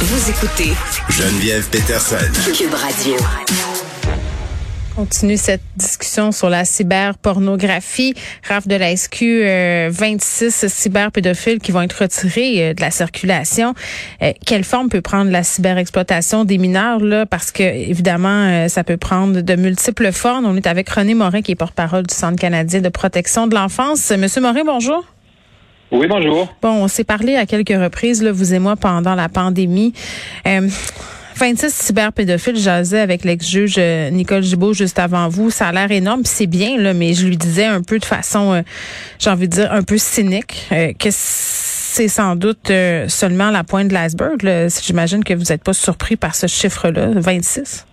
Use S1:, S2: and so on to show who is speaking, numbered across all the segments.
S1: Vous écoutez
S2: Geneviève Peterson.
S1: Cube Radio.
S3: continue cette discussion sur la cyberpornographie. Raph de la SQ, euh, 26 cyberpédophiles qui vont être retirés euh, de la circulation. Euh, quelle forme peut prendre la cyberexploitation des mineurs là? Parce que évidemment, euh, ça peut prendre de multiples formes. On est avec René Morin, qui est porte-parole du Centre canadien de protection de l'enfance. Monsieur Morin, bonjour.
S4: Oui, bonjour.
S3: Bon, on s'est parlé à quelques reprises, là, vous et moi, pendant la pandémie. Euh, 26 cyberpédophiles, jasais avec l'ex-juge euh, Nicole Gibault juste avant vous. Ça a l'air énorme, c'est bien, là, mais je lui disais un peu de façon, euh, j'ai envie de dire, un peu cynique, euh, que c'est sans doute euh, seulement la pointe de l'iceberg. J'imagine que vous n'êtes pas surpris par ce chiffre-là, 26.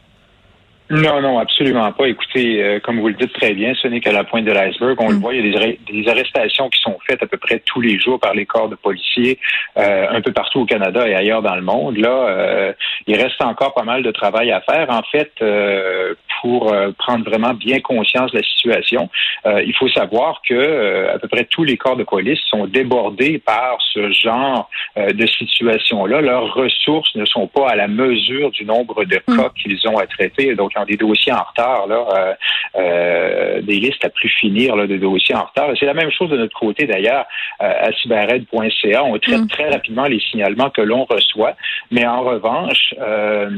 S4: Non, non, absolument pas. Écoutez, euh, comme vous le dites très bien, ce n'est qu'à la pointe de l'iceberg. On le voit, il y a des, arrestations qui sont faites à peu près tous les jours par les corps de policiers euh, un peu partout au Canada et ailleurs dans le monde. Là, euh, il reste encore pas mal de travail à faire. En fait, euh, pour euh, prendre vraiment bien conscience de la situation, euh, il faut savoir que euh, à peu près tous les corps de police sont débordés par ce genre de situation-là. Leurs ressources ne sont pas à la mesure du nombre de cas qu'ils ont à traiter. Donc, ont des dossiers en retard, là, euh, euh, des listes à plus finir là, de dossiers en retard. C'est la même chose de notre côté, d'ailleurs, euh, à cyberred.ca. On traite très rapidement les signalements que l'on reçoit, mais en revanche, euh,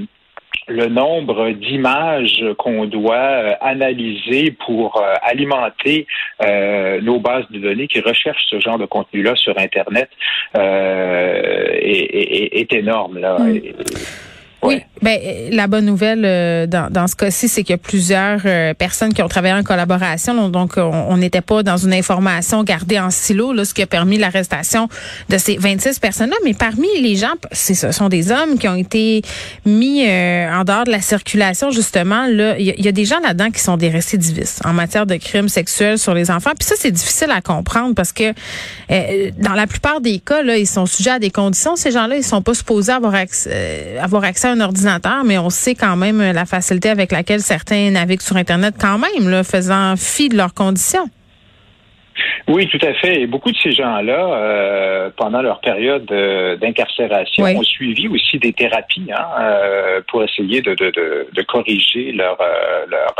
S4: le nombre d'images qu'on doit analyser pour alimenter euh, nos bases de données qui recherchent ce genre de contenu-là sur Internet euh, est, est- est énorme. Là.
S3: Mm. Oui, ben la bonne nouvelle euh, dans, dans ce cas-ci, c'est qu'il y a plusieurs euh, personnes qui ont travaillé en collaboration. Donc, on n'était pas dans une information gardée en silo, là, ce qui a permis l'arrestation de ces 26 personnes-là. Mais parmi les gens, ce sont des hommes qui ont été mis euh, en dehors de la circulation, justement. Il y, y a des gens là-dedans qui sont des récidivistes en matière de crimes sexuels sur les enfants. Puis ça, c'est difficile à comprendre parce que euh, dans la plupart des cas, là, ils sont sujets à des conditions. Ces gens-là, ils sont pas supposés avoir accès, euh, avoir accès à un ordinateur, mais on sait quand même euh, la facilité avec laquelle certains naviguent sur Internet quand même, là, faisant fi de leurs conditions.
S4: Oui, tout à fait. Et beaucoup de ces gens-là, euh, pendant leur période euh, d'incarcération,
S3: Oui.
S4: ont suivi aussi des thérapies hein, euh, pour essayer de, de, de, de corriger leur euh, leur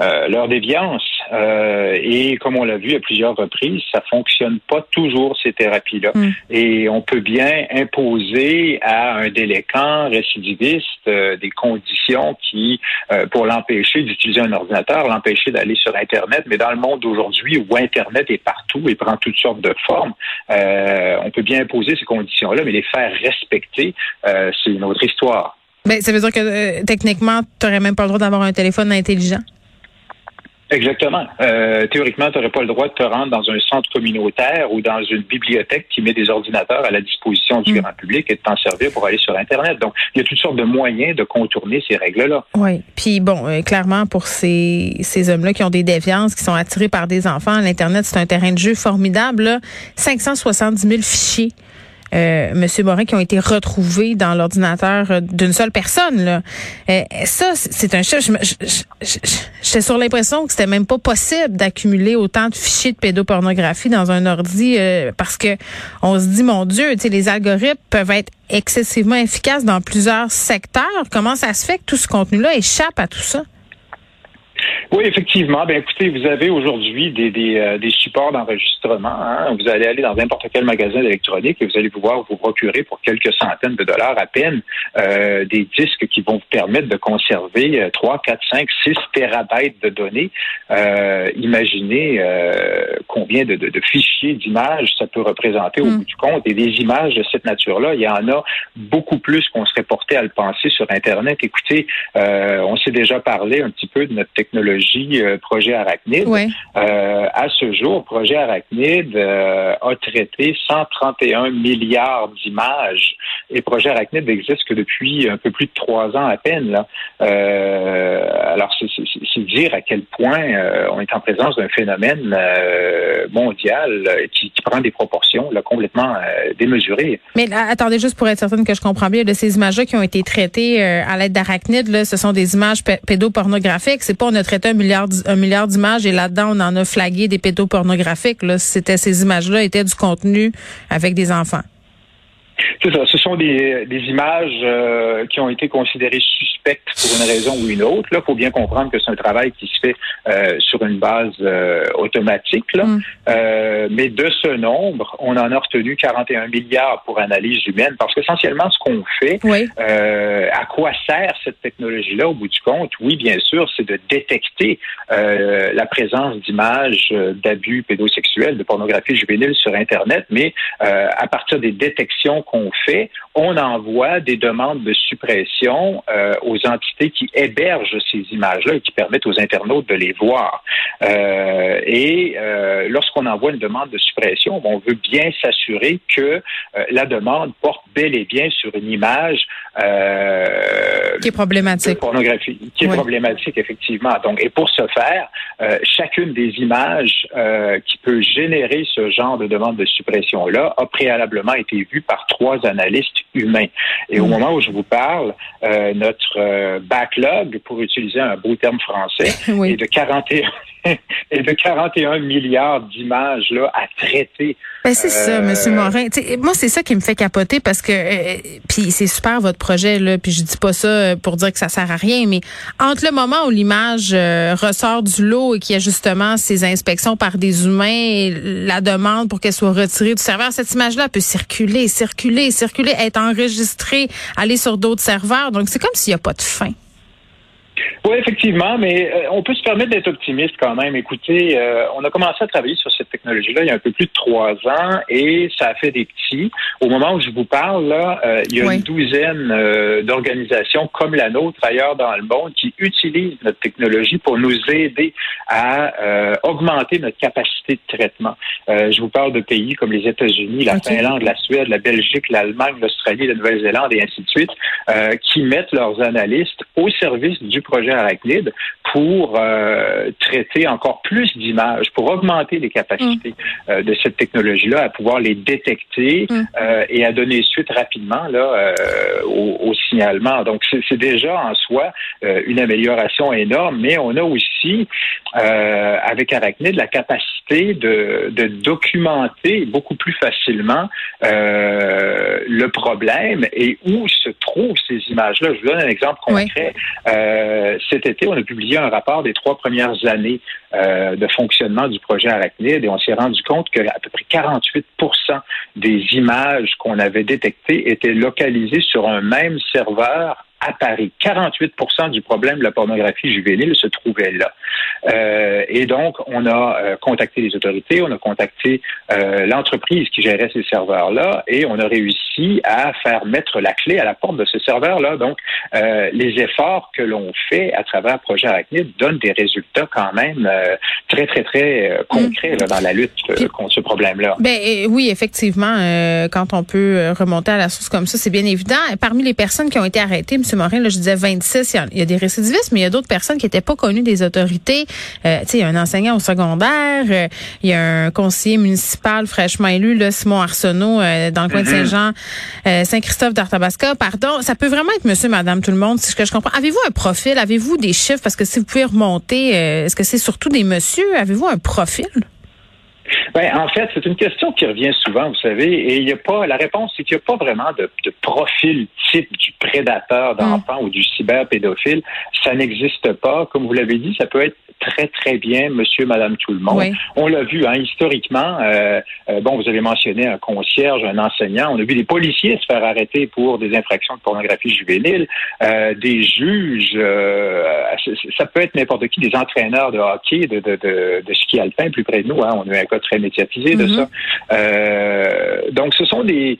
S4: euh, leur déviance. Euh, et comme on l'a vu à plusieurs reprises, ça fonctionne pas toujours ces thérapies-là.
S3: Mm.
S4: Et on peut bien imposer à un délinquant récidiviste euh, des conditions qui, euh, pour l'empêcher d'utiliser un ordinateur, l'empêcher d'aller sur Internet. Mais dans le monde d'aujourd'hui où Internet est partout et prend toutes sortes de formes, euh, on peut bien imposer ces conditions-là, mais les faire respecter, euh, c'est une autre histoire.
S3: Ben, ça veut dire que euh, techniquement, tu n'aurais même pas le droit d'avoir un téléphone intelligent.
S4: Exactement. Euh, théoriquement, tu n'aurais pas le droit de te rendre dans un centre communautaire ou dans une bibliothèque qui met des ordinateurs à la disposition du
S3: Mm.
S4: grand public et de t'en servir pour aller sur Internet. Donc, il y a toutes sortes de moyens de contourner ces règles-là.
S3: Oui. Puis bon, euh, clairement, pour ces, ces hommes-là qui ont des déviances, qui sont attirés par des enfants, l'Internet, c'est un terrain de jeu formidable. Là. 570 000 fichiers. Euh, Monsieur Morin, qui ont été retrouvés dans l'ordinateur euh, d'une seule personne. Là. Euh, ça, c'est un chiffre. J'étais sur l'impression que c'était même pas possible d'accumuler autant de fichiers de pédopornographie dans un ordi euh, parce que on se dit, mon Dieu, les algorithmes peuvent être excessivement efficaces dans plusieurs secteurs. Comment ça se fait que tout ce contenu-là échappe à tout ça?
S4: Oui, effectivement. Ben, écoutez, vous avez aujourd'hui des, des, euh, des supports d'enregistrement. hein. Vous allez aller dans n'importe quel magasin d'électronique et vous allez pouvoir vous procurer pour quelques centaines de dollars à peine euh, des disques qui vont vous permettre de conserver euh, 3, 4, 5, 6 terabytes de données. Euh, imaginez euh, combien de, de, de fichiers d'images ça peut représenter au
S3: Mm.
S4: bout du compte. Et des images de cette nature-là, il y en a beaucoup plus qu'on serait porté à le penser sur Internet. Écoutez, euh, on s'est déjà parlé un petit peu de notre technologie euh, Projet Arachnid.
S3: Oui.
S4: Euh, à ce jour, Projet Arachnid euh, a traité 131 milliards d'images et Projet Arachnid n'existe que depuis un peu plus de trois ans à peine. Là. Alors, c'est- dire à quel point on est en présence d'un phénomène mondial qui, qui prend des proportions là, complètement démesurées.
S3: Mais là, attendez juste pour être certaine que je comprends bien, de ces images-là qui ont été traitées à l'aide d'arachnides, là, ce sont des images pé- pédopornographiques. C'est pas on a traité un milliard, d'i- un milliard d'images et là-dedans on en a flagué des pédopornographiques. Là, c'était ces images-là étaient du contenu avec des enfants.
S4: C'est ça. Ce sont des, des images euh, qui ont été considérées suspectes pour une raison ou une autre. Là, faut bien comprendre que c'est un travail qui se fait euh, sur une base euh, automatique. Là. Mm. mais de ce nombre, on en a retenu 41 milliards pour analyse humaine, parce qu'essentiellement, ce qu'on fait, à quoi sert cette technologie-là au bout du compte? Oui, bien sûr, c'est de détecter la présence d'images d'abus pédosexuels, de pornographie juvénile sur Internet, mais à partir des détections qu'on fait, on envoie des demandes de suppression euh, aux entités qui hébergent ces images-là et qui permettent aux internautes de les voir. Euh, et euh, lorsqu'on envoie une demande de suppression, on veut bien s'assurer que la demande porte bel et bien sur une image
S3: qui est problématique.
S4: pornographie, qui est problématique effectivement. Donc, et pour ce faire, chacune des images qui peut générer ce genre de demande de suppression là a préalablement été vue par trois analystes humains. Et au mm. moment où je vous parle, euh, notre euh, backlog, pour utiliser un beau terme français, est de 41 et de 41 milliards d'images là à traiter.
S3: Ben c'est ça, euh, Monsieur Morin. moi, c'est ça qui me fait capoter parce que euh, puis c'est super votre projet là. Puis je dis pas ça pour dire que ça sert à rien, mais entre le moment où l'image euh, ressort du lot et qu'il y a justement ces inspections par des humains, et la demande pour qu'elle soit retirée du serveur, cette image-là peut circuler, circuler, circuler, être enregistrée, aller sur d'autres serveurs. Donc c'est comme s'il n'y a pas de fin.
S4: Oui, effectivement, mais euh, on peut se permettre d'être optimiste quand même. Écoutez, euh, on a commencé à travailler sur cette technologie-là il y a un peu plus de trois ans et ça a fait des petits. Au moment où je vous parle, là, euh, il y a une douzaine d'organisations comme la nôtre ailleurs dans le monde qui utilisent notre technologie pour nous aider à augmenter notre capacité de traitement. je vous parle de pays comme les États-Unis, la Finlande, la Suède, la Belgique, l'Allemagne, l'Australie, la Nouvelle-Zélande et ainsi de suite, qui mettent leurs analystes au service du projet Arachnid pour euh, traiter encore plus d'images, pour augmenter les capacités mm. euh, de cette technologie-là, à pouvoir les détecter mm. euh, et à donner suite rapidement là au, au, signalement. Donc c'est déjà en soi une amélioration énorme, mais on a aussi avec Arachnid la capacité de, de documenter beaucoup plus facilement le problème et où se trouvent ces images-là. Je vous donne un exemple concret. Euh, cet été, on a publié un rapport des trois premières années euh, de fonctionnement du projet Arachnid et on s'est rendu compte que à peu près 48% des images qu'on avait détectées étaient localisées sur un même serveur à Paris. 48 du problème de la pornographie juvénile se trouvait là. Euh, et donc, on a euh, contacté les autorités, on a contacté euh, l'entreprise qui gérait ces serveurs-là et on a réussi à faire mettre la clé à la porte de ce serveur-là. Donc, les efforts que l'on fait à travers Projet Arachnid donnent des résultats quand même très, très, très concrets dans la lutte contre ce problème-là.
S3: Ben oui, effectivement, quand on peut remonter à la source comme ça, c'est bien évident. Parmi les personnes qui ont été arrêtées, M. Morin, là, je disais 26, il y, a, des récidivistes, mais il y a d'autres personnes qui n'étaient pas connues des autorités. Euh, tu sais, il y a un enseignant au secondaire, euh, il y a un conseiller municipal fraîchement élu, là, Simon Arsenault, euh, dans le coin de mm-hmm. Saint-Jean, Saint-Christophe d'Arthabasca. Pardon, ça peut vraiment être monsieur, madame, tout le monde, c'est ce que je comprends. Avez-vous un profil? Avez-vous des chiffres? Parce que si vous pouvez remonter, est-ce que c'est surtout des messieurs? Avez-vous un profil?
S4: Ben, en fait, c'est une question qui revient souvent, vous savez, et il y a pas. La réponse, c'est qu'il n'y a pas vraiment de, de, profil type du prédateur d'enfants mm. ou du cyberpédophile. Ça n'existe pas. Comme vous l'avez dit, ça peut être très, très bien monsieur, madame, tout le monde. On l'a vu, hein, historiquement. Euh, euh, bon, vous avez mentionné un concierge, un enseignant. On a vu des policiers se faire arrêter pour des infractions de pornographie juvénile, euh, des juges. ça peut être n'importe qui, des entraîneurs de hockey, de, de, de, de ski alpin plus près de nous. Hein, on a eu un cas très médiatisé de mm-hmm. ça. donc, ce sont des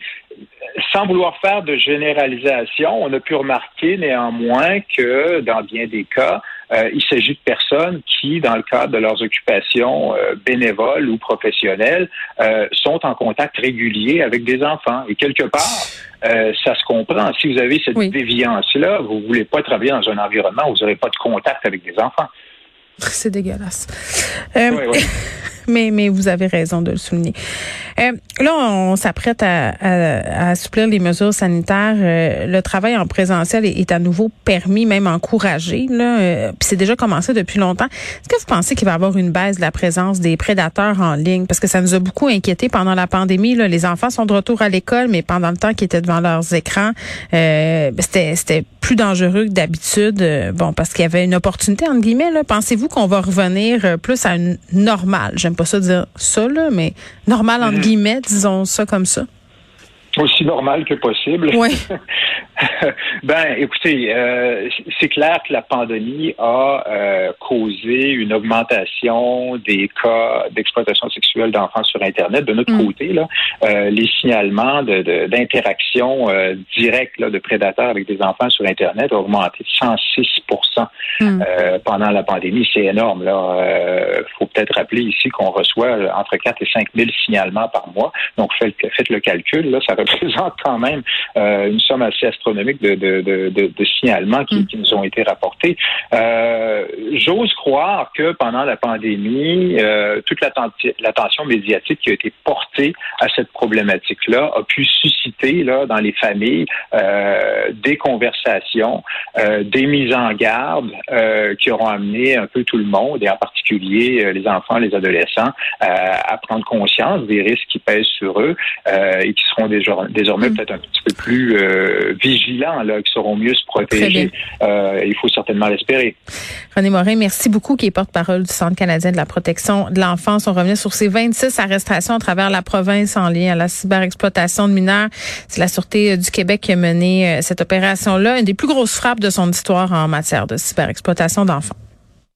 S4: sans vouloir faire de généralisation, on a pu remarquer néanmoins que dans bien des cas, euh, il s'agit de personnes qui, dans le cadre de leurs occupations euh, bénévoles ou professionnelles, euh, sont en contact régulier avec des enfants. Et quelque part, ça se comprend. Si vous avez cette déviance-là, vous ne voulez pas travailler dans un environnement où vous n'aurez pas de contact avec des enfants.
S3: C'est dégueulasse. mais, mais vous avez raison de le souligner. Euh, là, on s'apprête à, à, assouplir les mesures sanitaires. Euh, le travail en présentiel est, à nouveau permis, même encouragé. Là, euh, puis c'est déjà commencé depuis longtemps. Est-ce que vous pensez qu'il va y avoir une baisse de la présence des prédateurs en ligne? Parce que ça nous a beaucoup inquiété pendant la pandémie. Là. Les enfants sont de retour à l'école, mais pendant le temps qu'ils étaient devant leurs écrans, euh, c'était, c'était plus dangereux que d'habitude. bon, parce qu'il y avait une opportunité, entre guillemets. Pensez-vous qu'on va revenir plus à une normale? Pas ça dire ça, là, mais normale, entre mm-hmm. guillemets, disons ça comme ça
S4: aussi normal que possible.
S3: Oui.
S4: ben, écoutez, euh, c'est clair que la pandémie a euh, causé une augmentation des cas d'exploitation sexuelle d'enfants sur Internet. De notre mm. côté, là, euh, les signalements d'interaction de, directe de prédateurs avec des enfants sur Internet ont augmenté de 106 mm. pendant la pandémie. C'est énorme. Il faut peut-être rappeler ici qu'on reçoit entre 4 et 5 000 signalements par mois. Donc, faites, faites le calcul. Là, ça représente quand même une somme assez astronomique de, de, de, qui, mm. qui, nous ont été rapportés. Euh, J'ose croire que pendant la pandémie, euh, toute l'attention médiatique qui a été portée à cette problématique-là a pu susciter là, dans les familles euh, des conversations, des mises en garde qui auront amené un peu tout le monde, et en particulier les enfants, les adolescents, à prendre conscience des risques qui pèsent sur eux et qui seront désormais mm. peut-être un petit peu plus vigilants vigilants, là, qui sauront mieux se protéger. Euh, il faut certainement l'espérer.
S3: René Morin, merci beaucoup, qui est porte-parole du Centre canadien de la protection de l'enfance. On revient sur ces 26 arrestations à travers la province en lien à la cyberexploitation de mineurs. C'est la Sûreté du Québec qui a mené euh, cette opération-là, une des plus grosses frappes de son histoire en matière de cyberexploitation d'enfants.